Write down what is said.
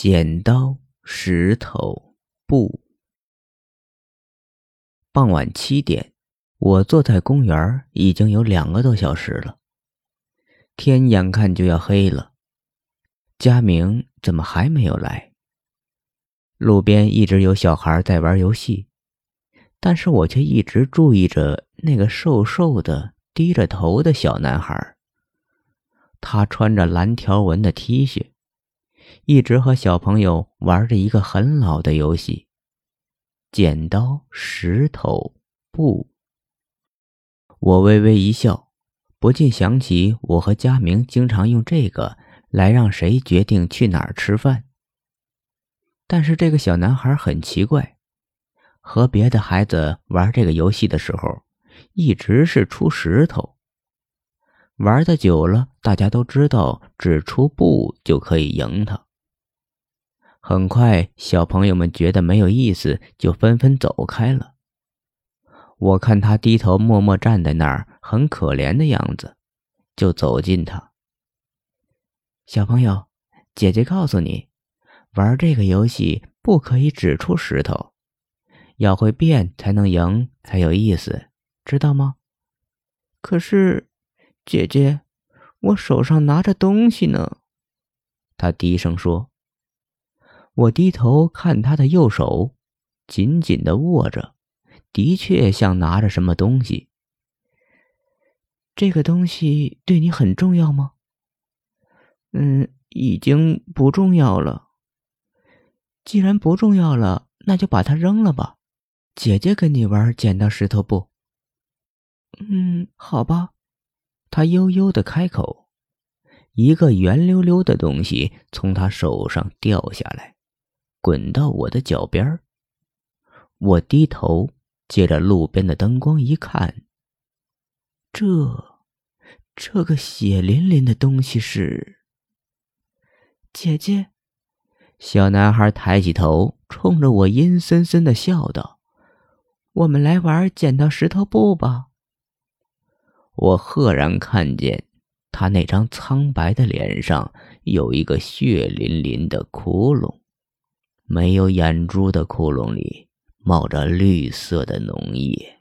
剪刀、石头、布。傍晚七点，我坐在公园已经有两个多小时了。天眼看就要黑了，佳明怎么还没有来？路边一直有小孩在玩游戏，但是我却一直注意着那个瘦瘦的、低着头的小男孩。他穿着蓝条纹的 T 恤。一直和小朋友玩着一个很老的游戏——剪刀石头布。我微微一笑，不禁想起我和佳明经常用这个来让谁决定去哪儿吃饭。但是这个小男孩很奇怪，和别的孩子玩这个游戏的时候，一直是出石头。玩的久了，大家都知道只出布就可以赢他。很快，小朋友们觉得没有意思，就纷纷走开了。我看他低头默默站在那儿，很可怜的样子，就走近他。小朋友，姐姐告诉你，玩这个游戏不可以只出石头，要会变才能赢，才有意思，知道吗？可是，姐姐，我手上拿着东西呢。他低声说。我低头看他的右手，紧紧的握着，的确像拿着什么东西。这个东西对你很重要吗？嗯，已经不重要了。既然不重要了，那就把它扔了吧。姐姐跟你玩剪刀石头布。嗯，好吧。他悠悠的开口，一个圆溜溜的东西从他手上掉下来。滚到我的脚边，我低头借着路边的灯光一看，这这个血淋淋的东西是姐姐。小男孩抬起头，冲着我阴森森的笑道：“我们来玩剪刀石头布吧。”我赫然看见他那张苍白的脸上有一个血淋淋的窟窿。没有眼珠的窟窿里冒着绿色的浓液。